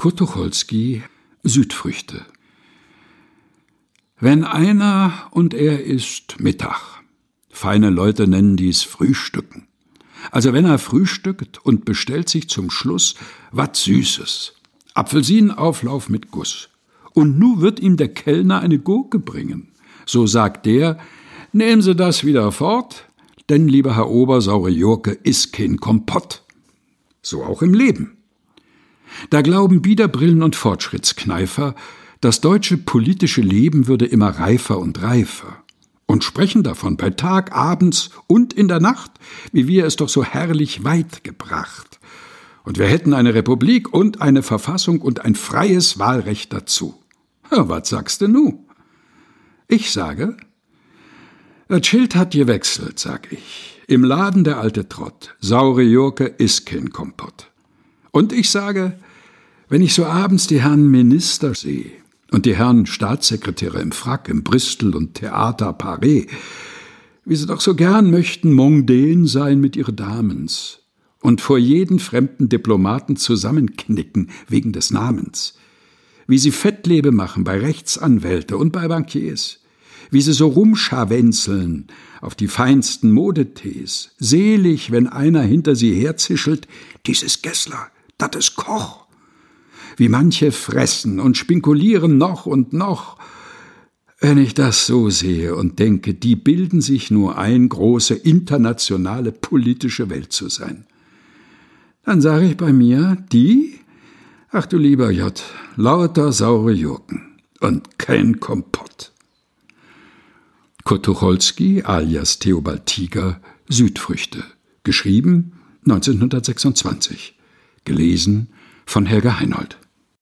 Kurt Tucholsky Südfrüchte Wenn einer und er ist Mittag. Feine Leute nennen dies Frühstücken. Also wenn er frühstückt und bestellt sich zum Schluss wat Süßes. Apfelsinenauflauf mit Guss. Und nu wird ihm der Kellner eine Gurke bringen. So sagt der, nehmen Sie das wieder fort, denn, lieber Herr Ober, saure Jurke ist kein Kompott. So auch im Leben. Da glauben Biederbrillen und Fortschrittskneifer, das deutsche politische Leben würde immer reifer und reifer und sprechen davon bei Tag, abends und in der Nacht, wie wir es doch so herrlich weit gebracht. Und wir hätten eine Republik und eine Verfassung und ein freies Wahlrecht dazu. Ja, was sagst du nu? Ich sage, das Schild hat gewechselt, sag ich. Im Laden der alte Trott. Saure Jurke ist kein Kompott. Und ich sage, wenn ich so abends die Herren Minister sehe und die Herren Staatssekretäre im Frack, im Bristol und Theater Paris, wie sie doch so gern möchten mondän sein mit ihren Damens und vor jeden fremden Diplomaten zusammenknicken wegen des Namens, wie sie Fettlebe machen bei Rechtsanwälte und bei Bankiers, wie sie so rumscharwenzeln auf die feinsten Modetees, selig, wenn einer hinter sie herzischelt, dieses Gessler, das ist Koch, wie manche fressen und spinkulieren noch und noch. Wenn ich das so sehe und denke, die bilden sich nur ein, große internationale politische Welt zu sein, dann sage ich bei mir, die, ach du lieber J, lauter saure Jurken und kein Kompott. Kurt Tucholsky alias Theobald Tiger Südfrüchte, geschrieben 1926, gelesen von Helga Heinold.